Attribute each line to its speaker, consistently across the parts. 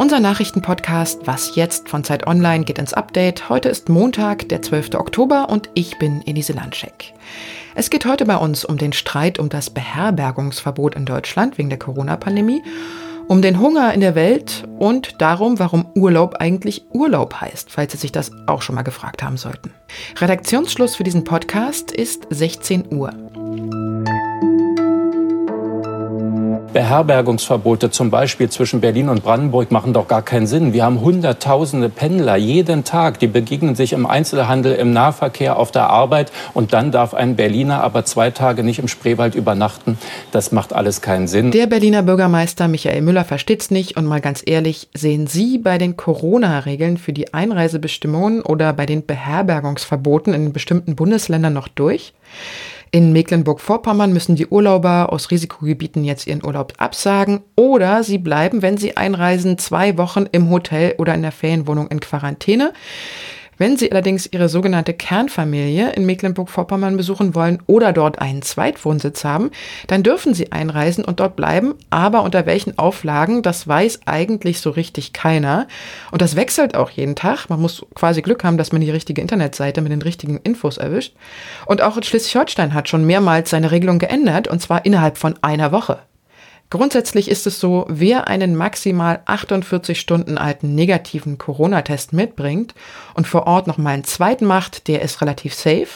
Speaker 1: Unser Nachrichtenpodcast Was jetzt von Zeit Online geht ins Update. Heute ist Montag, der 12. Oktober und ich bin Elise Landscheck. Es geht heute bei uns um den Streit um das Beherbergungsverbot in Deutschland wegen der Corona-Pandemie, um den Hunger in der Welt und darum, warum Urlaub eigentlich Urlaub heißt, falls Sie sich das auch schon mal gefragt haben sollten. Redaktionsschluss für diesen Podcast ist 16 Uhr.
Speaker 2: Beherbergungsverbote zum Beispiel zwischen Berlin und Brandenburg machen doch gar keinen Sinn. Wir haben hunderttausende Pendler jeden Tag, die begegnen sich im Einzelhandel, im Nahverkehr, auf der Arbeit und dann darf ein Berliner aber zwei Tage nicht im Spreewald übernachten. Das macht alles keinen Sinn.
Speaker 1: Der Berliner Bürgermeister Michael Müller versteht's nicht und mal ganz ehrlich, sehen Sie bei den Corona-Regeln für die Einreisebestimmungen oder bei den Beherbergungsverboten in bestimmten Bundesländern noch durch? In Mecklenburg-Vorpommern müssen die Urlauber aus Risikogebieten jetzt ihren Urlaub absagen oder sie bleiben, wenn sie einreisen, zwei Wochen im Hotel oder in der Ferienwohnung in Quarantäne. Wenn Sie allerdings Ihre sogenannte Kernfamilie in Mecklenburg-Vorpommern besuchen wollen oder dort einen Zweitwohnsitz haben, dann dürfen Sie einreisen und dort bleiben. Aber unter welchen Auflagen, das weiß eigentlich so richtig keiner. Und das wechselt auch jeden Tag. Man muss quasi Glück haben, dass man die richtige Internetseite mit den richtigen Infos erwischt. Und auch in Schleswig-Holstein hat schon mehrmals seine Regelung geändert, und zwar innerhalb von einer Woche. Grundsätzlich ist es so, wer einen maximal 48 Stunden alten negativen Corona-Test mitbringt und vor Ort nochmal einen zweiten macht, der ist relativ safe.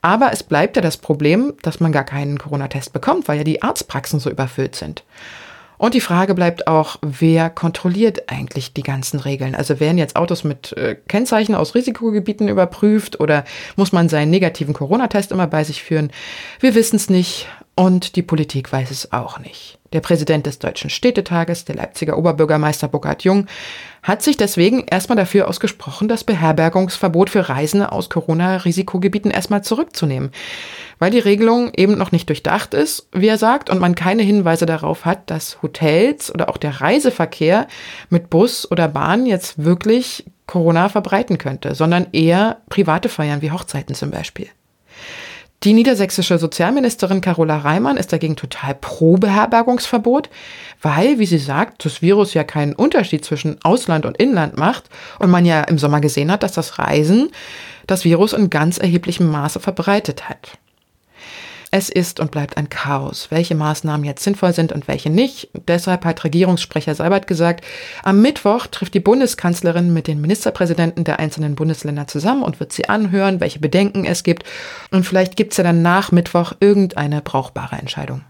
Speaker 1: Aber es bleibt ja das Problem, dass man gar keinen Corona-Test bekommt, weil ja die Arztpraxen so überfüllt sind. Und die Frage bleibt auch, wer kontrolliert eigentlich die ganzen Regeln? Also werden jetzt Autos mit äh, Kennzeichen aus Risikogebieten überprüft oder muss man seinen negativen Corona-Test immer bei sich führen? Wir wissen es nicht und die Politik weiß es auch nicht. Der Präsident des Deutschen Städtetages, der Leipziger Oberbürgermeister Burkhard Jung, hat sich deswegen erstmal dafür ausgesprochen, das Beherbergungsverbot für Reisende aus Corona-Risikogebieten erstmal zurückzunehmen, weil die Regelung eben noch nicht durchdacht ist, wie er sagt, und man keine Hinweise darauf hat, dass Hotels oder auch der Reiseverkehr mit Bus oder Bahn jetzt wirklich Corona verbreiten könnte, sondern eher private Feiern wie Hochzeiten zum Beispiel. Die niedersächsische Sozialministerin Carola Reimann ist dagegen total pro Beherbergungsverbot, weil, wie sie sagt, das Virus ja keinen Unterschied zwischen Ausland und Inland macht und man ja im Sommer gesehen hat, dass das Reisen das Virus in ganz erheblichem Maße verbreitet hat. Es ist und bleibt ein Chaos, welche Maßnahmen jetzt sinnvoll sind und welche nicht. Deshalb hat Regierungssprecher Seibert gesagt, am Mittwoch trifft die Bundeskanzlerin mit den Ministerpräsidenten der einzelnen Bundesländer zusammen und wird sie anhören, welche Bedenken es gibt. Und vielleicht gibt es ja dann nach Mittwoch irgendeine brauchbare Entscheidung.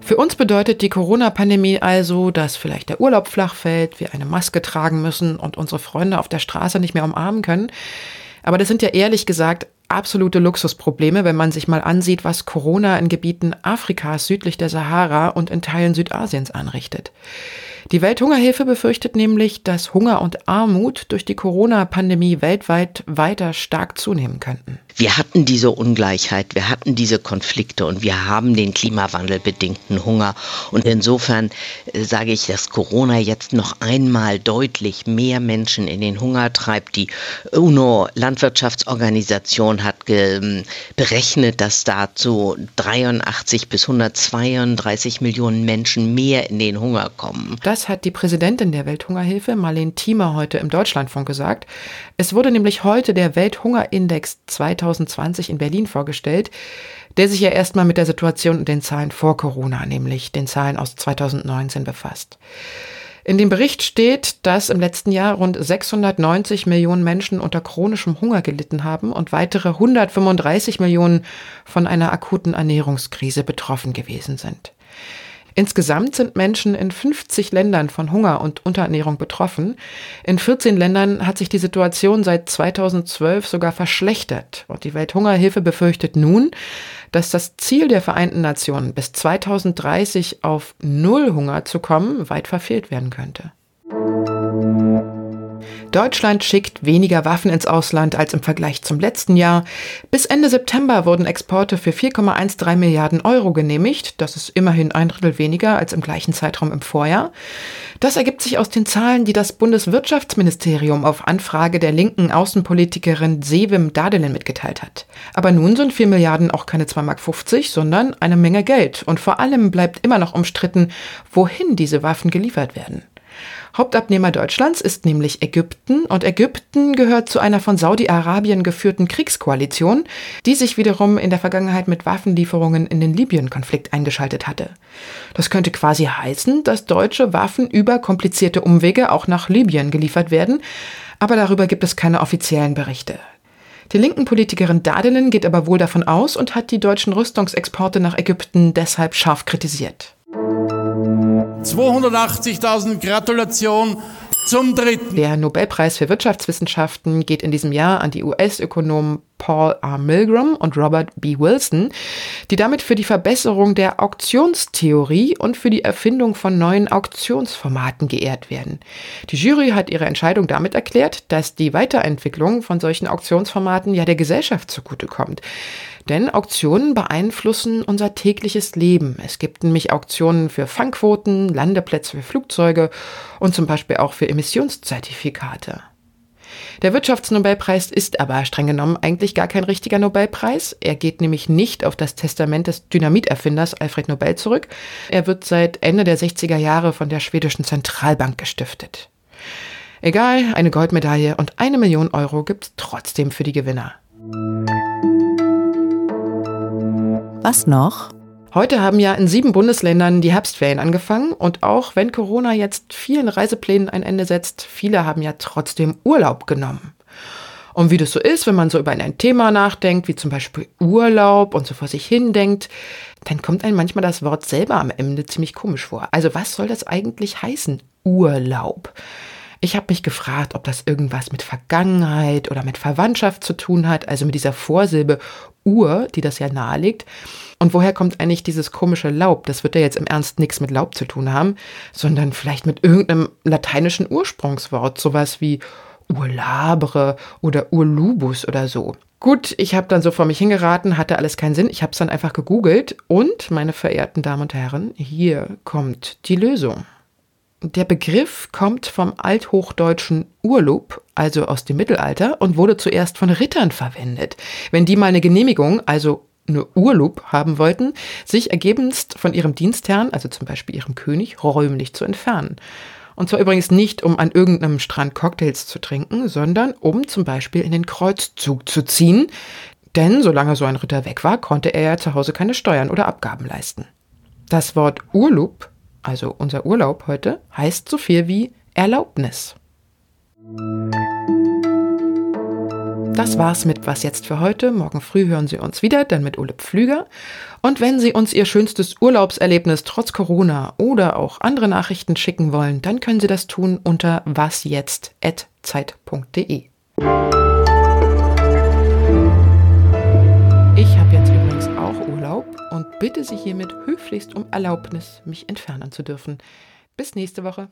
Speaker 1: Für uns bedeutet die Corona-Pandemie also, dass vielleicht der Urlaub flach fällt, wir eine Maske tragen müssen und unsere Freunde auf der Straße nicht mehr umarmen können. Aber das sind ja ehrlich gesagt absolute Luxusprobleme, wenn man sich mal ansieht, was Corona in Gebieten Afrikas südlich der Sahara und in Teilen Südasiens anrichtet. Die Welthungerhilfe befürchtet nämlich, dass Hunger und Armut durch die Corona-Pandemie weltweit weiter stark zunehmen könnten.
Speaker 3: Wir hatten diese Ungleichheit, wir hatten diese Konflikte und wir haben den klimawandelbedingten Hunger. Und insofern äh, sage ich, dass Corona jetzt noch einmal deutlich mehr Menschen in den Hunger treibt. Die UNO-Landwirtschaftsorganisation hat berechnet, dass dazu 83 bis 132 Millionen Menschen mehr in den Hunger kommen.
Speaker 1: Das hat die Präsidentin der Welthungerhilfe, Marlene Thiemer, heute im Deutschlandfunk gesagt. Es wurde nämlich heute der Welthungerindex 2020 2020 in Berlin vorgestellt, der sich ja erstmal mit der Situation und den Zahlen vor Corona, nämlich den Zahlen aus 2019 befasst. In dem Bericht steht, dass im letzten Jahr rund 690 Millionen Menschen unter chronischem Hunger gelitten haben und weitere 135 Millionen von einer akuten Ernährungskrise betroffen gewesen sind. Insgesamt sind Menschen in 50 Ländern von Hunger und Unterernährung betroffen. In 14 Ländern hat sich die Situation seit 2012 sogar verschlechtert. Und die Welthungerhilfe befürchtet nun, dass das Ziel der Vereinten Nationen bis 2030 auf Null Hunger zu kommen weit verfehlt werden könnte. Deutschland schickt weniger Waffen ins Ausland als im Vergleich zum letzten Jahr. Bis Ende September wurden Exporte für 4,13 Milliarden Euro genehmigt. Das ist immerhin ein Drittel weniger als im gleichen Zeitraum im Vorjahr. Das ergibt sich aus den Zahlen, die das Bundeswirtschaftsministerium auf Anfrage der linken Außenpolitikerin Sevim Dadelin mitgeteilt hat. Aber nun sind 4 Milliarden auch keine 2,50 Mark, sondern eine Menge Geld. Und vor allem bleibt immer noch umstritten, wohin diese Waffen geliefert werden. Hauptabnehmer Deutschlands ist nämlich Ägypten und Ägypten gehört zu einer von Saudi-Arabien geführten Kriegskoalition, die sich wiederum in der Vergangenheit mit Waffenlieferungen in den Libyen-Konflikt eingeschaltet hatte. Das könnte quasi heißen, dass deutsche Waffen über komplizierte Umwege auch nach Libyen geliefert werden, aber darüber gibt es keine offiziellen Berichte. Die linken Politikerin Dadelin geht aber wohl davon aus und hat die deutschen Rüstungsexporte nach Ägypten deshalb scharf kritisiert.
Speaker 4: 280.000 Gratulation zum dritten.
Speaker 1: Der Nobelpreis für Wirtschaftswissenschaften geht in diesem Jahr an die US-Ökonomen Paul R. Milgram und Robert B. Wilson, die damit für die Verbesserung der Auktionstheorie und für die Erfindung von neuen Auktionsformaten geehrt werden. Die Jury hat ihre Entscheidung damit erklärt, dass die Weiterentwicklung von solchen Auktionsformaten ja der Gesellschaft zugutekommt. Denn Auktionen beeinflussen unser tägliches Leben. Es gibt nämlich Auktionen für Fangquoten, Landeplätze für Flugzeuge und zum Beispiel auch für Emissionszertifikate. Der Wirtschaftsnobelpreis ist aber streng genommen eigentlich gar kein richtiger Nobelpreis. Er geht nämlich nicht auf das Testament des Dynamiterfinders Alfred Nobel zurück. Er wird seit Ende der 60er Jahre von der schwedischen Zentralbank gestiftet. Egal, eine Goldmedaille und eine Million Euro gibt's trotzdem für die Gewinner.
Speaker 5: Was noch?
Speaker 1: Heute haben ja in sieben Bundesländern die Herbstferien angefangen und auch wenn Corona jetzt vielen Reiseplänen ein Ende setzt, viele haben ja trotzdem Urlaub genommen. Und wie das so ist, wenn man so über ein Thema nachdenkt, wie zum Beispiel Urlaub und so vor sich hin denkt, dann kommt einem manchmal das Wort selber am Ende ziemlich komisch vor. Also was soll das eigentlich heißen? Urlaub. Ich habe mich gefragt, ob das irgendwas mit Vergangenheit oder mit Verwandtschaft zu tun hat, also mit dieser Vorsilbe Ur, die das ja nahelegt. Und woher kommt eigentlich dieses komische Laub? Das wird ja jetzt im Ernst nichts mit Laub zu tun haben, sondern vielleicht mit irgendeinem lateinischen Ursprungswort, sowas wie Urlabre oder Urlubus oder so. Gut, ich habe dann so vor mich hingeraten, hatte alles keinen Sinn. Ich habe es dann einfach gegoogelt und, meine verehrten Damen und Herren, hier kommt die Lösung. Der Begriff kommt vom althochdeutschen Urlub, also aus dem Mittelalter, und wurde zuerst von Rittern verwendet. Wenn die mal eine Genehmigung, also eine Urlaub haben wollten, sich ergebenst von ihrem Dienstherrn, also zum Beispiel ihrem König, räumlich zu entfernen. Und zwar übrigens nicht, um an irgendeinem Strand Cocktails zu trinken, sondern um zum Beispiel in den Kreuzzug zu ziehen. Denn solange so ein Ritter weg war, konnte er ja zu Hause keine Steuern oder Abgaben leisten. Das Wort Urlaub, also unser Urlaub heute, heißt so viel wie Erlaubnis. Das war's mit Was jetzt für heute. Morgen früh hören Sie uns wieder, dann mit Ole Pflüger. Und wenn Sie uns Ihr schönstes Urlaubserlebnis trotz Corona oder auch andere Nachrichten schicken wollen, dann können Sie das tun unter wasjetzt.zeit.de. bitte Sie hiermit höflichst um Erlaubnis, mich entfernen zu dürfen. Bis nächste Woche.